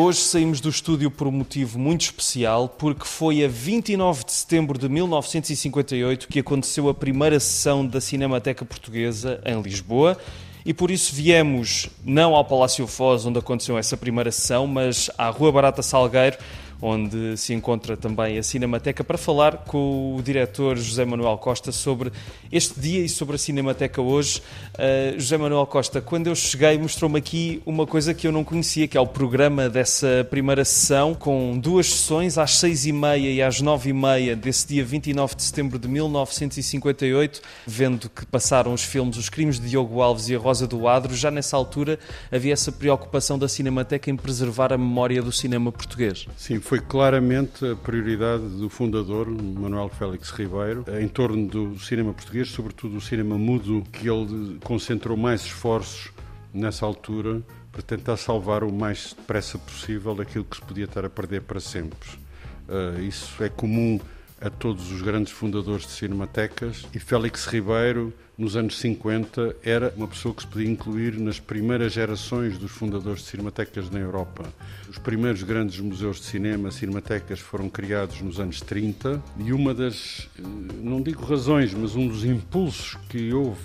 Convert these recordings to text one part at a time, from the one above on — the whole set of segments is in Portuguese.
Hoje saímos do estúdio por um motivo muito especial, porque foi a 29 de setembro de 1958 que aconteceu a primeira sessão da Cinemateca Portuguesa em Lisboa. E por isso viemos não ao Palácio Foz, onde aconteceu essa primeira sessão, mas à Rua Barata Salgueiro, onde se encontra também a Cinemateca, para falar com o diretor José Manuel Costa sobre este dia e sobre a Cinemateca hoje. Uh, José Manuel Costa, quando eu cheguei, mostrou-me aqui uma coisa que eu não conhecia, que é o programa dessa primeira sessão, com duas sessões, às seis e meia e às nove e meia, desse dia 29 de setembro de 1958, vendo que passaram os filmes Os Crimes de Diogo Alves e A Rosa do Adro, já nessa altura havia essa preocupação da Cinemateca em preservar a memória do cinema português. Sim, foi claramente a prioridade do fundador, Manuel Félix Ribeiro, em torno do cinema português, sobretudo o cinema mudo, que ele concentrou mais esforços nessa altura para tentar salvar o mais depressa possível aquilo que se podia estar a perder para sempre. Uh, isso é comum a todos os grandes fundadores de cinematecas e Félix Ribeiro, nos anos 50, era uma pessoa que se podia incluir nas primeiras gerações dos fundadores de cinematecas na Europa. Os primeiros grandes museus de cinema, cinematecas, foram criados nos anos 30 e uma das, eh, não digo razões, mas um dos impulsos que houve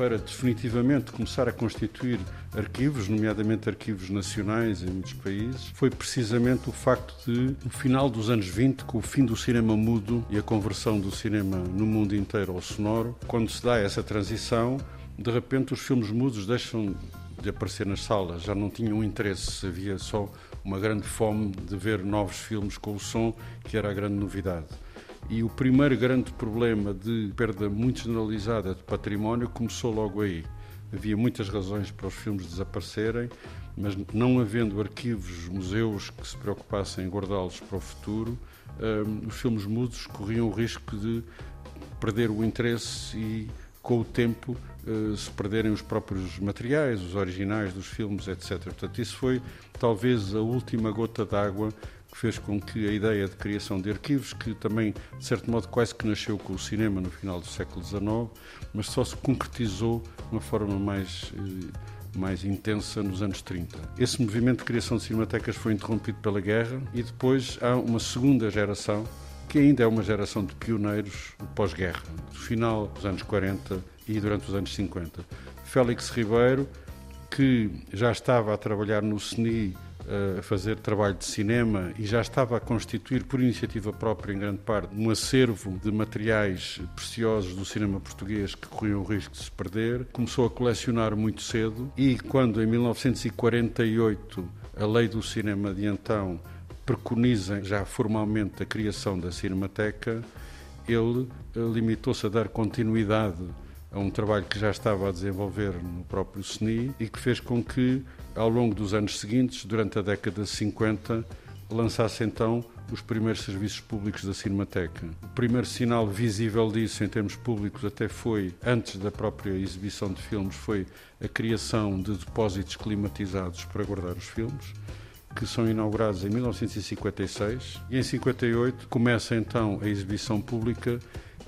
para definitivamente começar a constituir arquivos, nomeadamente arquivos nacionais em muitos países, foi precisamente o facto de, no final dos anos 20, com o fim do cinema mudo e a conversão do cinema no mundo inteiro ao sonoro, quando se dá essa transição, de repente os filmes mudos deixam de aparecer nas salas, já não tinham interesse, havia só uma grande fome de ver novos filmes com o som, que era a grande novidade. E o primeiro grande problema de perda muito generalizada de património começou logo aí. Havia muitas razões para os filmes desaparecerem, mas não havendo arquivos, museus que se preocupassem em guardá-los para o futuro, um, os filmes mudos corriam o risco de perder o interesse e, com o tempo, uh, se perderem os próprios materiais, os originais dos filmes, etc. Portanto, isso foi talvez a última gota d'água que fez com que a ideia de criação de arquivos, que também, de certo modo, quase que nasceu com o cinema no final do século XIX, mas só se concretizou de uma forma mais, eh, mais intensa nos anos 30. Esse movimento de criação de cinematecas foi interrompido pela guerra e depois há uma segunda geração que ainda é uma geração de pioneiros pós-guerra, do final dos anos 40 e durante os anos 50. Félix Ribeiro, que já estava a trabalhar no CNI a fazer trabalho de cinema e já estava a constituir, por iniciativa própria, em grande parte, um acervo de materiais preciosos do cinema português que corriam o risco de se perder. Começou a colecionar muito cedo e, quando em 1948 a lei do cinema de então preconiza já formalmente a criação da Cinemateca, ele eh, limitou-se a dar continuidade a um trabalho que já estava a desenvolver no próprio CNI e que fez com que, ao longo dos anos seguintes, durante a década de 50, lançasse então os primeiros serviços públicos da Cinemateca. O primeiro sinal visível disso em termos públicos até foi, antes da própria exibição de filmes, foi a criação de depósitos climatizados para guardar os filmes, que são inaugurados em 1956 e em 58 começa então a exibição pública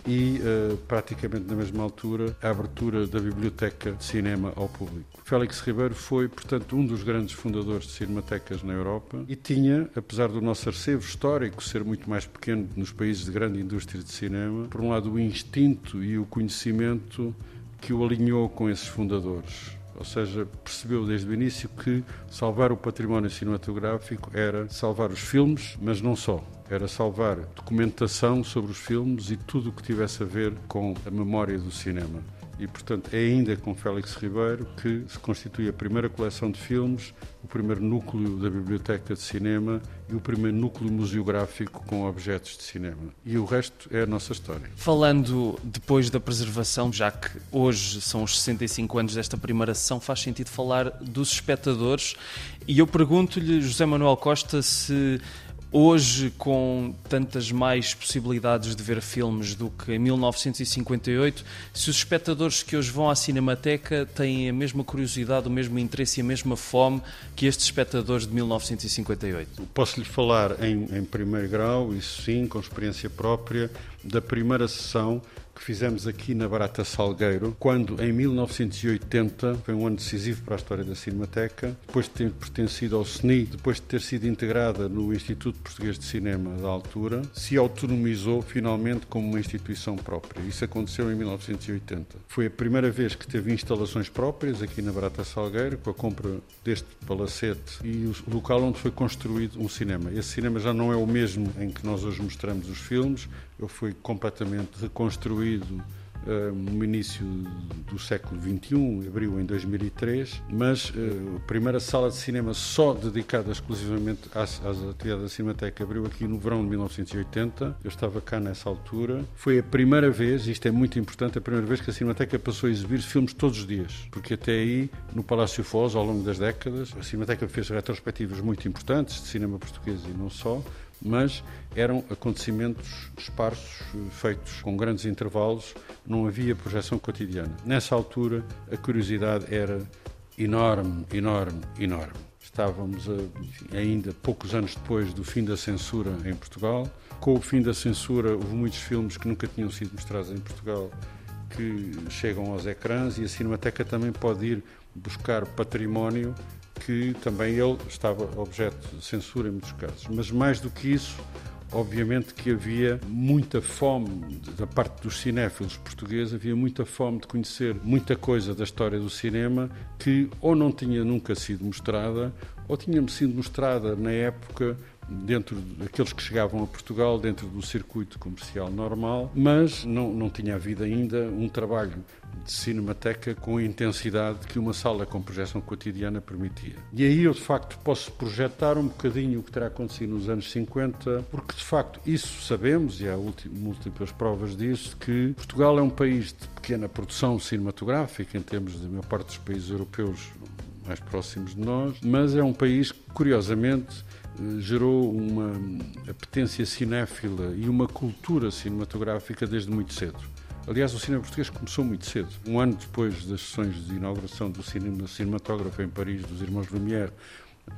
e, uh, praticamente na mesma altura, a abertura da Biblioteca de Cinema ao público. Félix Ribeiro foi, portanto, um dos grandes fundadores de cinematecas na Europa e tinha, apesar do nosso arcevo histórico ser muito mais pequeno nos países de grande indústria de cinema, por um lado o instinto e o conhecimento que o alinhou com esses fundadores. Ou seja, percebeu desde o início que salvar o património cinematográfico era salvar os filmes, mas não só. Era salvar documentação sobre os filmes e tudo o que tivesse a ver com a memória do cinema e, portanto, é ainda com Félix Ribeiro que se constitui a primeira coleção de filmes, o primeiro núcleo da Biblioteca de Cinema e o primeiro núcleo museográfico com objetos de cinema. E o resto é a nossa história. Falando depois da preservação, já que hoje são os 65 anos desta primeira sessão, faz sentido falar dos espectadores. E eu pergunto-lhe, José Manuel Costa, se hoje com tantas mais possibilidades de ver filmes do que em 1958, se os espectadores que hoje vão à Cinemateca têm a mesma curiosidade, o mesmo interesse e a mesma fome que estes espectadores de 1958? Posso lhe falar em, em primeiro grau, isso sim, com experiência própria, da primeira sessão que fizemos aqui na Barata Salgueiro, quando em 1980 foi um ano decisivo para a história da Cinemateca, depois de ter pertencido ao SNI, depois de ter sido integrada no Instituto Português de Cinema da altura, se autonomizou finalmente como uma instituição própria. Isso aconteceu em 1980. Foi a primeira vez que teve instalações próprias aqui na Barata Salgueiro, com a compra deste palacete e o local onde foi construído um cinema. Esse cinema já não é o mesmo em que nós hoje mostramos os filmes, foi completamente reconstruído Uh, no início do século XXI, abriu em 2003, mas uh, a primeira sala de cinema só dedicada exclusivamente às, às, atividades da Cinemateca abriu aqui no verão de 1980. Eu estava cá nessa altura. Foi a primeira vez, isto é muito importante, a primeira vez que a Cinemateca passou a exibir filmes todos os dias, porque até aí, no Palácio Foz, ao longo das décadas, a Cinemateca fez retrospectivas muito importantes de cinema português e não só, mas eram acontecimentos esparsos, feitos com grandes intervalos, não havia projeção cotidiana. Nessa altura, a curiosidade era enorme, enorme, enorme. Estávamos a, ainda poucos anos depois do fim da censura em Portugal. Com o fim da censura, houve muitos filmes que nunca tinham sido mostrados em Portugal que chegam aos ecrãs e a Cinemateca também pode ir buscar património que também ele estava objeto de censura em muitos casos. Mas mais do que isso, obviamente que havia muita fome da parte dos cinéfilos portugueses, havia muita fome de conhecer muita coisa da história do cinema que ou não tinha nunca sido mostrada ou tinha sido mostrada na época dentro daqueles que chegavam a Portugal, dentro do circuito comercial normal, mas não, não tinha havido ainda um trabalho de cinemateca com a intensidade que uma sala com projeção cotidiana permitia. E aí eu, de facto, posso projetar um bocadinho o que terá acontecido nos anos 50, porque, de facto, isso sabemos, e há múltiplas provas disso, que Portugal é um país de pequena produção cinematográfica, em termos da maior parte dos países europeus mais próximos de nós, mas é um país que, curiosamente, gerou uma apetência cinéfila e uma cultura cinematográfica desde muito cedo. Aliás, o cinema português começou muito cedo. Um ano depois das sessões de inauguração do cinema cinematógrafo em Paris, dos Irmãos Lumière,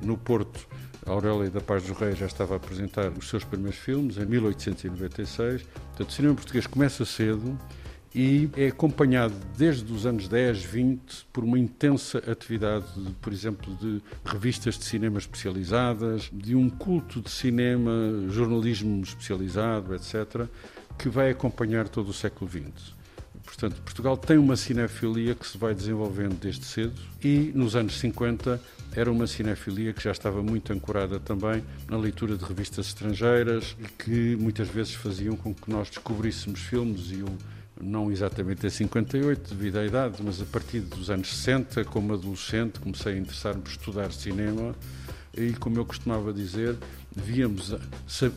no Porto, Aurélia da Paz dos Reis já estava a apresentar os seus primeiros filmes, em 1896. Portanto, o cinema português começa cedo e é acompanhado desde os anos 10, 20 por uma intensa atividade, por exemplo, de revistas de cinema especializadas, de um culto de cinema, jornalismo especializado, etc., que vai acompanhar todo o século XX. Portanto, Portugal tem uma cinefilia que se vai desenvolvendo desde cedo e nos anos 50 era uma cinefilia que já estava muito ancorada também na leitura de revistas estrangeiras e que muitas vezes faziam com que nós descobríssemos filmes e o não exatamente em 58, devido à idade, mas a partir dos anos 60, como adolescente, comecei a interessar-me por estudar cinema e, como eu costumava dizer, víamos,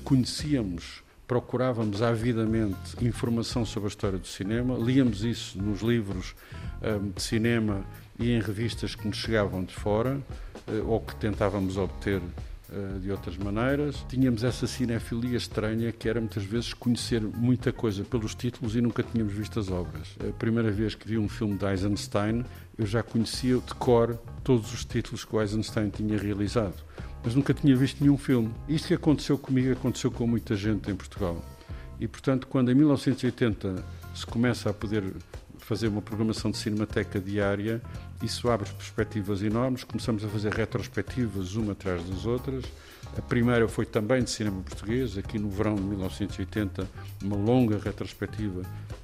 conhecíamos, procurávamos avidamente informação sobre a história do cinema, líamos isso nos livros um, de cinema e em revistas que nos chegavam de fora uh, ou que tentávamos obter eh, de outras maneiras. Tínhamos essa cinefilia estranha que era muitas vezes conhecer muita coisa pelos títulos e nunca tínhamos visto as obras. A primeira vez que vi um filme de Eisenstein, eu já conhecia de cor todos os títulos que o Eisenstein tinha realizado, mas nunca tinha visto nenhum filme. Isto que aconteceu comigo aconteceu com muita gente em Portugal. E, portanto, quando em 1980 se começa a poder fazer uma programação de cinemateca diária, isso abre perspectivas enormes. Começamos a fazer retrospectivas uma atrás das outras. A primeira foi também de cinema português, aqui no verão de 1980, uma longa retrospectiva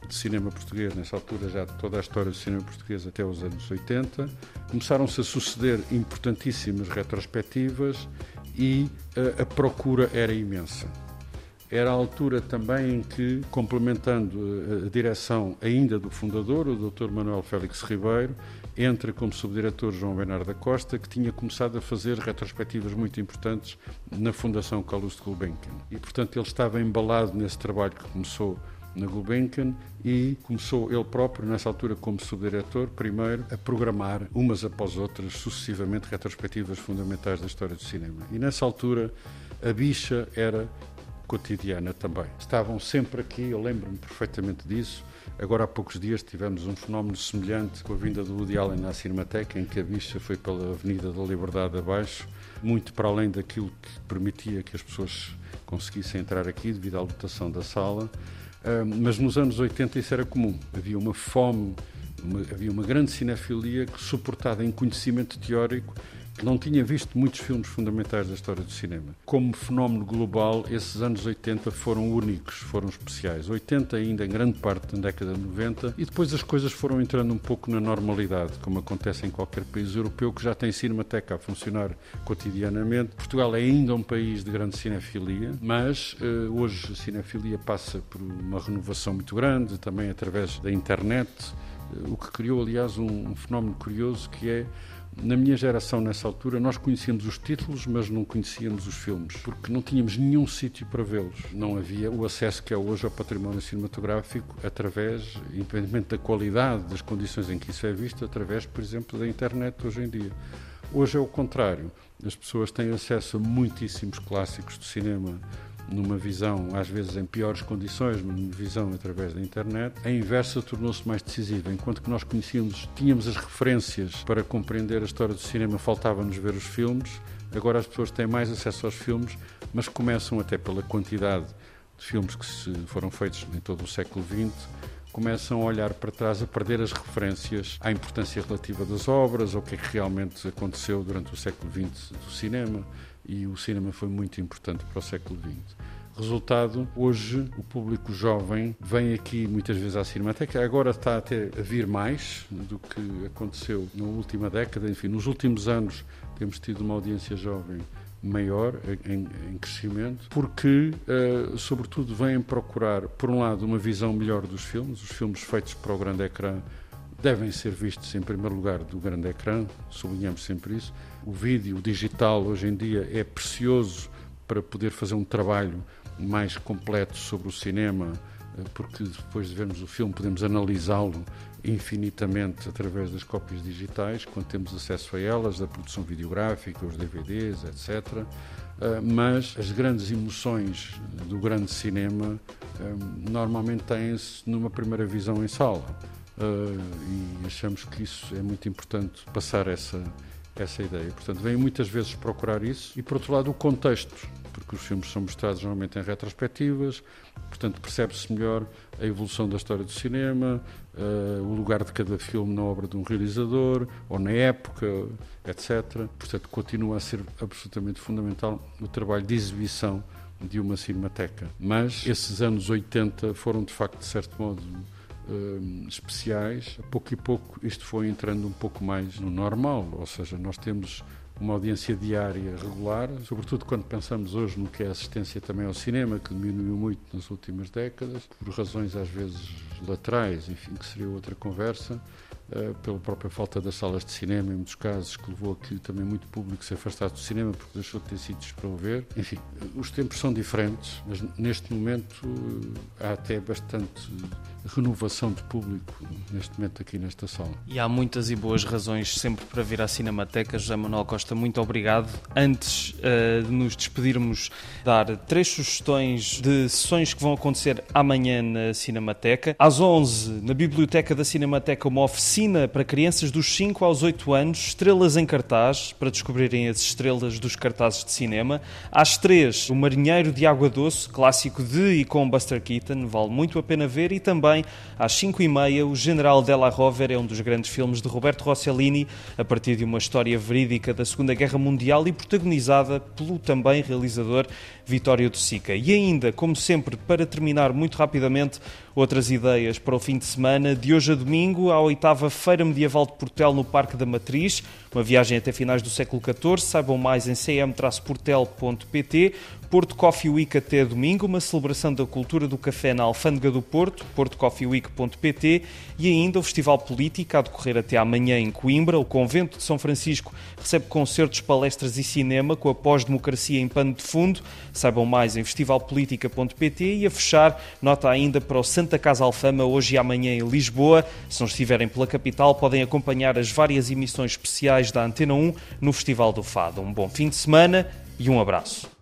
de cinema português, nessa altura já toda a história do cinema português até os anos 80. Começaram-se a suceder importantíssimas retrospectivas e a, a procura era imensa. Era a altura também em que, complementando a direção ainda do fundador, o Dr. Manuel Félix Ribeiro, entra como subdiretor João Bernardo da Costa, que tinha começado a fazer retrospectivas muito importantes na Fundação Carlos de Gulbenkian. E, portanto, ele estava embalado nesse trabalho que começou na Gulbenkian e começou ele próprio, nessa altura, como subdiretor, primeiro a programar, umas após outras, sucessivamente, retrospectivas fundamentais da história do cinema. E nessa altura, a bicha era cotidiana também. Estavam sempre aqui, eu lembro-me perfeitamente disso. Agora, há poucos dias, tivemos um fenómeno semelhante com a vinda do Woody Allen à Cinemateca, em que a bicha foi pela Avenida da Liberdade abaixo, muito para além daquilo que permitia que as pessoas conseguissem entrar aqui devido à lotação da sala. mas nos anos 80 isso era comum. Havia uma fome, uma, havia uma grande cinefilia suportada em conhecimento teórico não tinha visto muitos filmes fundamentais da história do cinema. Como fenómeno global, esses anos 80 foram únicos, foram especiais. 80 ainda em grande parte da década de 90 e depois as coisas foram entrando um pouco na normalidade, como acontece em qualquer país europeu que já tem cinemateca a funcionar cotidianamente. Portugal é ainda um país de grande cinefilia, mas uh, hoje a cinefilia passa por uma renovação muito grande, também através da internet, uh, o que criou, aliás, um, um fenómeno curioso que é na minha geração, nessa altura, nós conhecíamos os títulos, mas não conhecíamos os filmes, porque não tínhamos nenhum sítio para vê-los. Não havia o acesso que é hoje ao património cinematográfico através, independentemente da qualidade, das condições em que isso é visto, através, por exemplo, da internet hoje em dia. Hoje é o contrário. As pessoas têm acesso a muitíssimos clássicos do cinema numa visão, às vezes em piores condições, numa visão através da internet, a inversa tornou-se mais decisiva. Enquanto que nós conhecíamos, tínhamos as referências para compreender a história do cinema, faltava-nos ver os filmes. Agora as pessoas têm mais acesso aos filmes, mas começam até pela quantidade de filmes que foram feitos em todo o século XX, começam a olhar para trás, a perder as referências à importância relativa das obras, ao que é que realmente aconteceu durante o século XX do cinema e o cinema foi muito importante para o século XX. Resultado, hoje o público jovem vem aqui muitas vezes à Cinemateca, agora está até a vir mais do que aconteceu na última década, enfim, nos últimos anos temos tido uma audiência jovem maior, em, em crescimento, porque, uh, sobretudo, vêm procurar, por um lado, uma visão melhor dos filmes, os filmes feitos para o grande ecrã devem ser vistos em primeiro lugar do grande ecrã, sublinhamos sempre isso. O vídeo digital hoje em dia é precioso para poder fazer um trabalho mais completo sobre o cinema, eh, porque depois de vermos o filme podemos analisá-lo infinitamente através das cópias digitais, quando temos acesso a elas, da produção videográfica, os DVDs, etc. Eh, mas as grandes emoções do grande cinema eh, normalmente têm-se numa primeira visão em sala e achamos que isso é muito importante passar essa, essa ideia. Portanto, vêm muitas vezes procurar isso e, por outro lado, o contexto, porque os filmes são mostrados normalmente em retrospectivas, portanto, percebe-se melhor a evolução da história do cinema, uh, o lugar de cada filme na obra de um realizador ou na época, etc. Portanto, continua a ser absolutamente fundamental o trabalho de exibição de uma cinemateca. Mas esses anos 80 foram, de facto, de certo modo, uh, especiais, a pouco e pouco isto foi entrando um pouco mais no normal, ou seja, nós temos uma audiência diária regular, sobretudo quando pensamos hoje no que é assistência também ao cinema, que diminuiu muito nas últimas décadas, por razões às vezes laterais, enfim, que seria outra conversa, uh, pela própria falta das salas de cinema, em muitos casos, que levou a que também muito público se afastasse do cinema porque deixou de ter sítios para o ver. Enfim, os tempos são diferentes, mas neste momento uh, há até bastante renovação de público neste momento aqui nesta sala. E há muitas e boas razões sempre para vir à Cinemateca. José Manuel Costa, muito obrigado. Antes uh, de nos despedirmos, dar três sugestões de sessões que vão acontecer amanhã na Cinemateca. Às 11, na Biblioteca da Cinemateca, uma oficina para crianças dos 5 aos 8 anos, estrelas em cartaz, para descobrirem as estrelas dos cartazes de cinema. Às 3, O Marinheiro de Água Doce, clássico de e com Buster Keaton, vale muito a pena ver. E também também às 5h30, O General Della Rover é um dos grandes filmes de Roberto Rossellini, a partir de uma história verídica da Segunda Guerra Mundial e protagonizada pelo também realizador Vitório de Sica. E ainda, como sempre, para terminar muito rapidamente, outras ideias para o fim de semana. De hoje a domingo, à oitava Feira Medieval de Portel no Parque da Matriz, uma viagem até finais do século XIV. Saibam mais em cm-portel.pt. Porto Coffee Week até domingo, uma celebração da cultura do café na Alfândega do Porto, portocoffeeweek.pt e ainda o Festival Política a decorrer até amanhã em Coimbra. O Convento de São Francisco recebe concertos, palestras e cinema com a pós-democracia em pano de fundo. Saibam mais em festivalpolitica.pt e a fechar, nota ainda para o Santa Casa Alfama hoje e amanhã em Lisboa. Se não estiverem pela capital, podem acompanhar as várias emissões especiais da Antena 1 no Festival do Fado. Um bom fim de semana e um abraço.